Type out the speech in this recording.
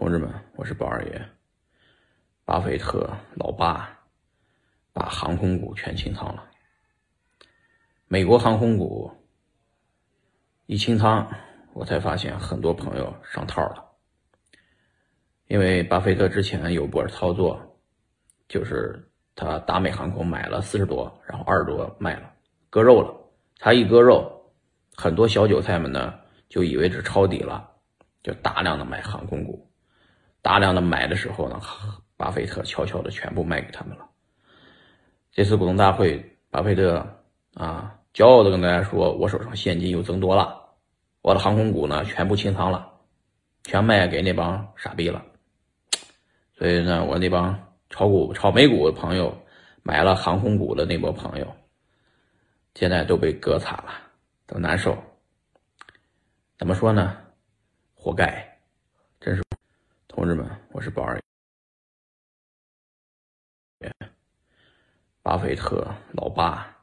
同志们，我是宝二爷。巴菲特老爸把航空股全清仓了。美国航空股一清仓，我才发现很多朋友上套了。因为巴菲特之前有波操作，就是他达美航空买了四十多，然后二十多卖了，割肉了。他一割肉，很多小韭菜们呢就以为是抄底了，就大量的买航空股。大量的买的时候呢，巴菲特悄悄的全部卖给他们了。这次股东大会，巴菲特啊，骄傲的跟大家说：“我手上现金又增多了，我的航空股呢全部清仓了，全卖给那帮傻逼了。”所以呢，我那帮炒股、炒美股的朋友，买了航空股的那波朋友，现在都被割惨了，都难受。怎么说呢？活该。同志们，我是宝二爷。巴菲特老爸